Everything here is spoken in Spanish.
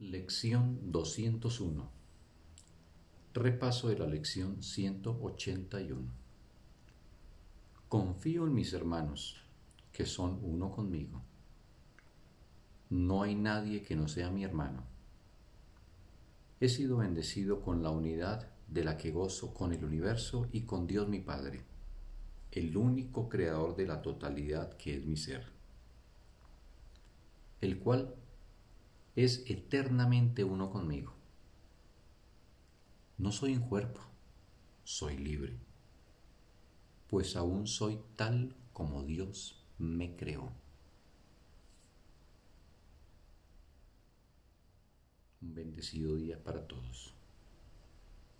Lección 201. Repaso de la lección 181. Confío en mis hermanos, que son uno conmigo. No hay nadie que no sea mi hermano. He sido bendecido con la unidad de la que gozo con el universo y con Dios mi Padre, el único creador de la totalidad que es mi ser, el cual es eternamente uno conmigo. No soy un cuerpo, soy libre, pues aún soy tal como Dios me creó. Un bendecido día para todos.